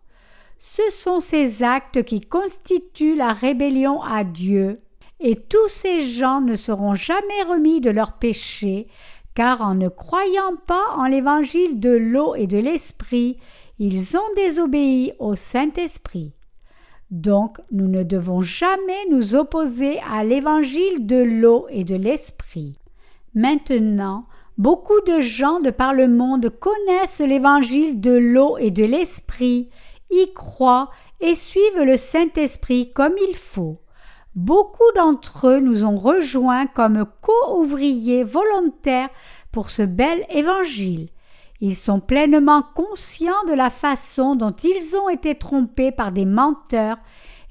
Ce sont ces actes qui constituent la rébellion à Dieu, et tous ces gens ne seront jamais remis de leurs péchés, car en ne croyant pas en l'évangile de l'eau et de l'esprit, ils ont désobéi au Saint-Esprit. Donc nous ne devons jamais nous opposer à l'évangile de l'eau et de l'esprit. Maintenant, beaucoup de gens de par le monde connaissent l'évangile de l'eau et de l'esprit, y croient et suivent le Saint-Esprit comme il faut. Beaucoup d'entre eux nous ont rejoints comme co-ouvriers volontaires pour ce bel évangile. Ils sont pleinement conscients de la façon dont ils ont été trompés par des menteurs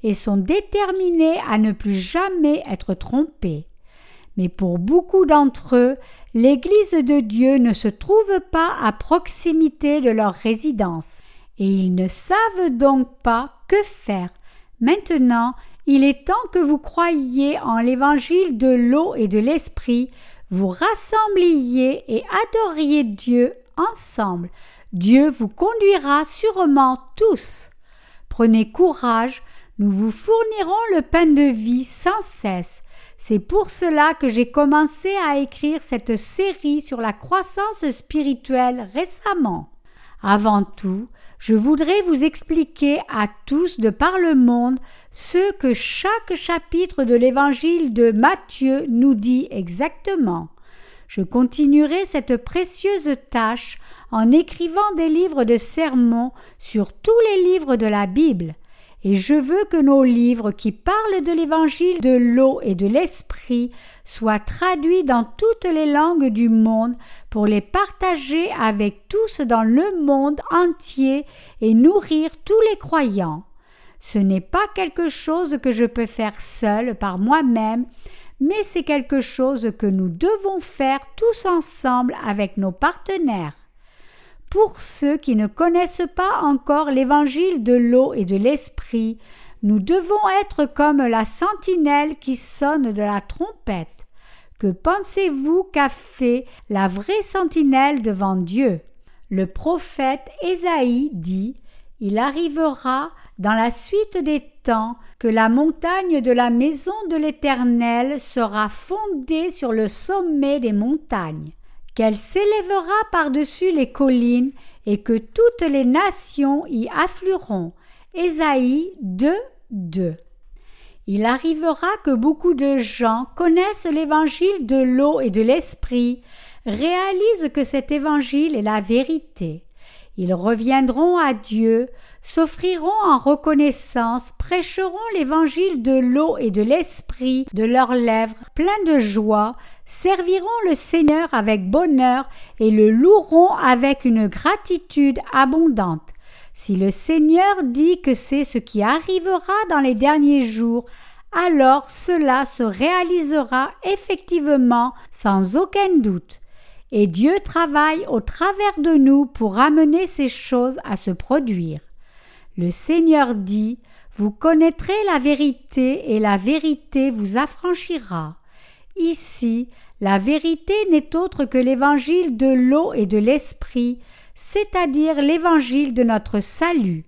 et sont déterminés à ne plus jamais être trompés. Mais pour beaucoup d'entre eux, l'Église de Dieu ne se trouve pas à proximité de leur résidence, et ils ne savent donc pas que faire. Maintenant, il est temps que vous croyiez en l'évangile de l'eau et de l'esprit, vous rassembliez et adoriez Dieu ensemble. Dieu vous conduira sûrement tous. Prenez courage, nous vous fournirons le pain de vie sans cesse. C'est pour cela que j'ai commencé à écrire cette série sur la croissance spirituelle récemment. Avant tout, je voudrais vous expliquer à tous de par le monde ce que chaque chapitre de l'évangile de Matthieu nous dit exactement. Je continuerai cette précieuse tâche en écrivant des livres de sermons sur tous les livres de la Bible, et je veux que nos livres qui parlent de l'évangile de l'eau et de l'esprit soient traduits dans toutes les langues du monde pour les partager avec tous dans le monde entier et nourrir tous les croyants. Ce n'est pas quelque chose que je peux faire seul par moi-même, mais c'est quelque chose que nous devons faire tous ensemble avec nos partenaires. Pour ceux qui ne connaissent pas encore l'évangile de l'eau et de l'esprit, nous devons être comme la sentinelle qui sonne de la trompette. Que pensez-vous qu'a fait la vraie sentinelle devant Dieu? Le prophète Ésaïe dit Il arrivera dans la suite des temps que la montagne de la maison de l'Éternel sera fondée sur le sommet des montagnes qu'elle s'élèvera par-dessus les collines et que toutes les nations y afflueront. Ésaïe 2, 2. Il arrivera que beaucoup de gens connaissent l'évangile de l'eau et de l'esprit, réalisent que cet évangile est la vérité. Ils reviendront à Dieu, s'offriront en reconnaissance, prêcheront l'évangile de l'eau et de l'esprit de leurs lèvres, pleins de joie, serviront le Seigneur avec bonheur et le loueront avec une gratitude abondante. Si le Seigneur dit que c'est ce qui arrivera dans les derniers jours, alors cela se réalisera effectivement sans aucun doute. Et Dieu travaille au travers de nous pour amener ces choses à se produire. Le Seigneur dit Vous connaîtrez la vérité et la vérité vous affranchira. Ici, la vérité n'est autre que l'évangile de l'eau et de l'esprit, c'est-à-dire l'évangile de notre salut.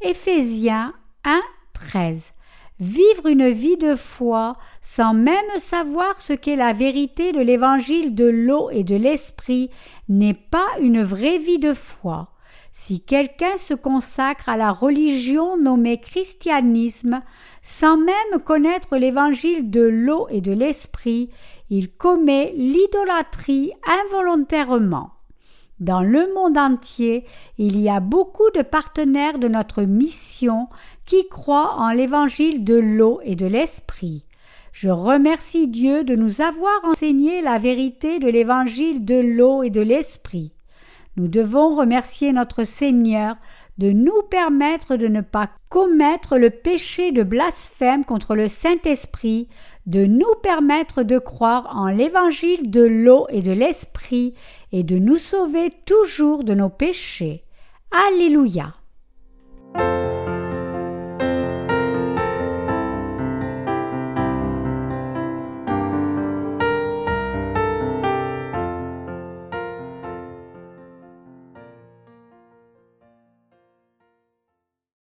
Éphésiens 1, 13. Vivre une vie de foi sans même savoir ce qu'est la vérité de l'évangile de l'eau et de l'esprit n'est pas une vraie vie de foi. Si quelqu'un se consacre à la religion nommée christianisme sans même connaître l'évangile de l'eau et de l'esprit, il commet l'idolâtrie involontairement. Dans le monde entier, il y a beaucoup de partenaires de notre mission qui croient en l'évangile de l'eau et de l'esprit. Je remercie Dieu de nous avoir enseigné la vérité de l'évangile de l'eau et de l'esprit. Nous devons remercier notre Seigneur de nous permettre de ne pas commettre le péché de blasphème contre le Saint-Esprit, de nous permettre de croire en l'évangile de l'eau et de l'Esprit et de nous sauver toujours de nos péchés. Alléluia.